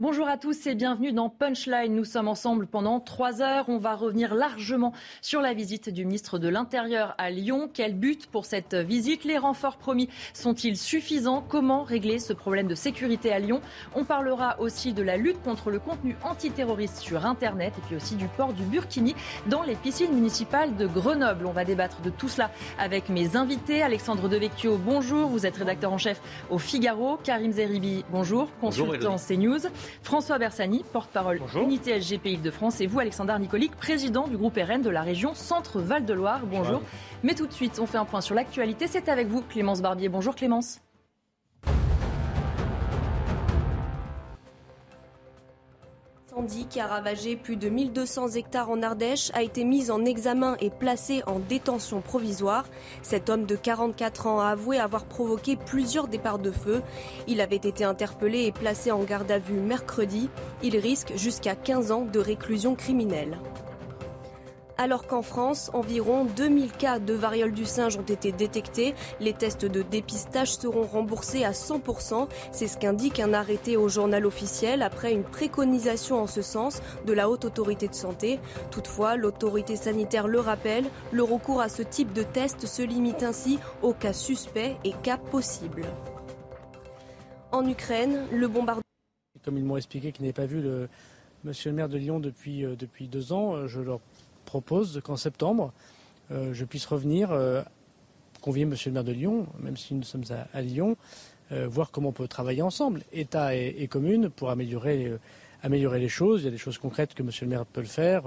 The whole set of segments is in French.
Bonjour à tous et bienvenue dans Punchline. Nous sommes ensemble pendant trois heures. On va revenir largement sur la visite du ministre de l'Intérieur à Lyon. Quel but pour cette visite? Les renforts promis sont-ils suffisants? Comment régler ce problème de sécurité à Lyon? On parlera aussi de la lutte contre le contenu antiterroriste sur Internet et puis aussi du port du Burkini dans les piscines municipales de Grenoble. On va débattre de tout cela avec mes invités. Alexandre Devecchio, bonjour. Vous êtes rédacteur en chef au Figaro. Karim Zeribi, bonjour. Consultant CNews. François Bersani, porte-parole Unité SGP Île-de-France, et vous, Alexandre Nicolic, président du groupe RN de la région Centre-Val de Loire. Bonjour. Mais tout de suite, on fait un point sur l'actualité. C'est avec vous, Clémence Barbier. Bonjour Clémence. Qui a ravagé plus de 1200 hectares en Ardèche a été mis en examen et placé en détention provisoire. Cet homme de 44 ans a avoué avoir provoqué plusieurs départs de feu. Il avait été interpellé et placé en garde à vue mercredi. Il risque jusqu'à 15 ans de réclusion criminelle alors qu'en France, environ 2000 cas de variole du singe ont été détectés. Les tests de dépistage seront remboursés à 100%. C'est ce qu'indique un arrêté au journal officiel après une préconisation en ce sens de la Haute Autorité de Santé. Toutefois, l'autorité sanitaire le rappelle, le recours à ce type de test se limite ainsi aux cas suspects et cas possibles. En Ukraine, le bombardement... Comme ils m'ont expliqué qu'ils n'avaient pas vu le monsieur le maire de Lyon depuis, euh, depuis deux ans, euh, je leur propose qu'en septembre, euh, je puisse revenir euh, convier Monsieur le maire de Lyon, même si nous sommes à, Lyon, euh, voir comment on peut travailler ensemble, État et, et commune, pour améliorer, les choses. Il y a des choses concrètes que Monsieur le maire peut le faire.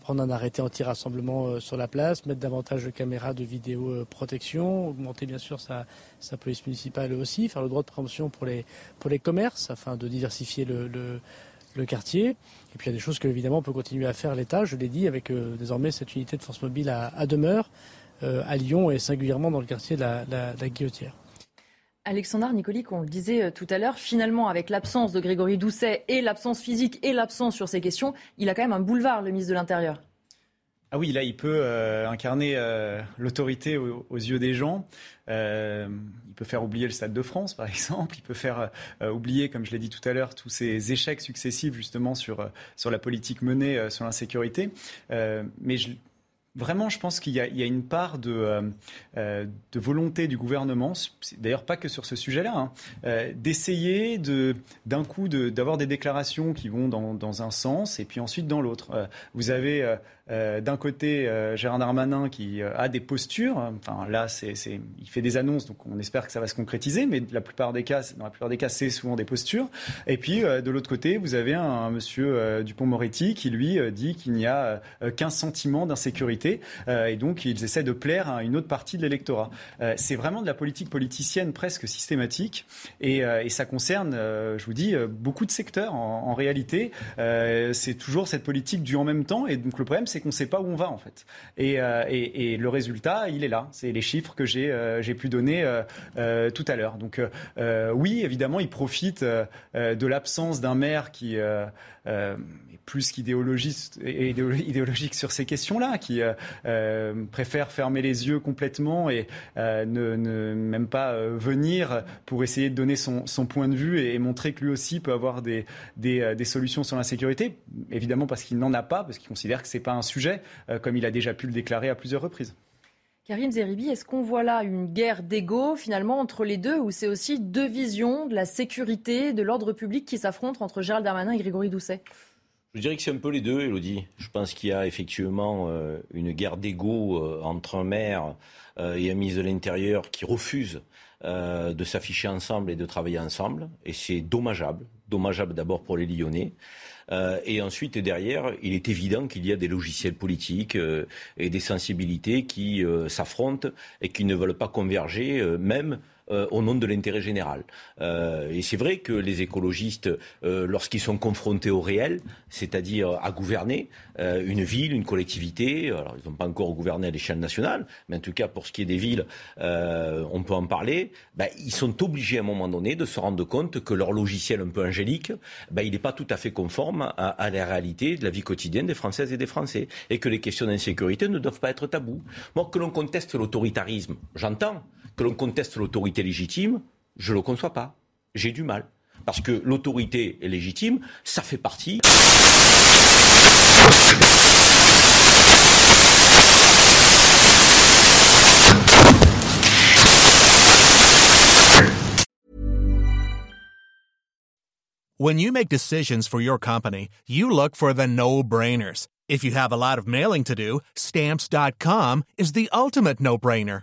prendre un arrêté anti-rassemblement sur la place, mettre davantage de caméras de vidéoprotection, augmenter bien sûr sa, sa, police municipale aussi, faire le droit de préemption pour les, pour les commerces afin de diversifier le le quartier. Et puis il y a des choses que évidemment on peut continuer à faire l'État, je l'ai dit, avec euh, désormais cette unité de force mobile à, demeure euh, à Lyon et singulièrement dans le quartier de la, la, Guillotière. Alexandre Nicolic, on le disait euh, tout à l'heure, finalement, avec l'absence de Grégory Doucet et l'absence physique et l'absence sur ces questions, il a quand même un boulevard, le ministre de l'Intérieur. Ah oui, là, il peut incarner l'autorité aux, yeux des gens. Euh, il peut faire oublier le Stade de France, par exemple. Il peut faire euh, oublier, comme je l'ai dit tout à l'heure, tous ces échecs successifs justement sur, euh, sur la politique menée sur l'insécurité. mais Vraiment, je pense qu'il y, a une part de, de volonté du gouvernement, d'ailleurs pas que sur ce sujet-là, hein, d'essayer de, d'un coup d'avoir des déclarations qui vont dans, un sens et puis ensuite dans l'autre. vous avez euh, d'un côté, euh, Gérard Darmanin qui euh, a des postures. Enfin, là, c'est, il fait des annonces, donc on espère que ça va se concrétiser. Mais la plupart des cas, dans la plupart des cas, c'est souvent des postures. Et puis, de l'autre côté, vous avez un, monsieur Dupont-Moretti qui lui dit qu'il n'y a qu'un sentiment d'insécurité, et donc ils essaient de plaire à une autre partie de l'électorat. c'est vraiment de la politique politicienne presque systématique, et, et ça concerne, je vous dis, beaucoup de secteurs en, en réalité. c'est toujours cette politique du en même temps, et donc le problème, c'est c'est qu'on ne sait pas où on va en fait. Et, euh, le résultat, il est là. C'est les chiffres que j'ai euh, pu donner euh, tout à l'heure. Donc oui, évidemment, il profite de l'absence d'un maire qui plus qu'idéologique idéologique sur ces questions-là, qui euh, euh, préfère fermer les yeux complètement et euh, ne, même pas venir pour essayer de donner son, point de vue et, montrer que lui aussi peut avoir des, des, solutions sur l'insécurité, évidemment parce qu'il n'en a pas, parce qu'il considère que ce n'est pas un sujet, comme il a déjà pu le déclarer à plusieurs reprises. Karim Zeribi, est-ce qu'on voit là une guerre d'ego finalement entre les deux ou c'est aussi deux visions de la sécurité, de l'ordre public qui s'affrontent entre Gérald Darmanin et Grégory Doucet? Je dirais que c'est un peu les deux, Elodie. Je pense qu'il y a effectivement euh, une guerre d'ego euh, entre un maire euh, et un ministre de l'Intérieur qui refusent de s'afficher ensemble et de travailler ensemble. Et c'est dommageable. Dommageable d'abord pour les Lyonnais. Et ensuite, derrière, il est évident qu'il y a des logiciels politiques et des sensibilités qui s'affrontent et qui ne veulent pas converger, même au nom de l'intérêt général. et c'est vrai que les écologistes, lorsqu'ils sont confrontés au réel, c'est-à-dire à gouverner une ville, une collectivité, alors ils n'ont pas encore gouverné à l'échelle nationale, mais en tout cas pour ce qui est des villes, on peut en parler, ben, ils sont obligés à un moment donné de se rendre compte que leur logiciel un peu angélique, ben, il n'est pas tout à fait conforme à, à la réalité de la vie quotidienne des Françaises et des Français, et que les questions d'insécurité ne doivent pas être tabous. Moi, que l'on conteste l'autoritarisme, j'entends. Que l'on conteste l'autorité légitime, je ne le conçois pas. J'ai du mal. Parce que l'autorité est légitime, ça fait partie. When you make decisions for your company, you look for the no-brainers. If you have a lot of mailing to do, stamps.com is the ultimate no-brainer.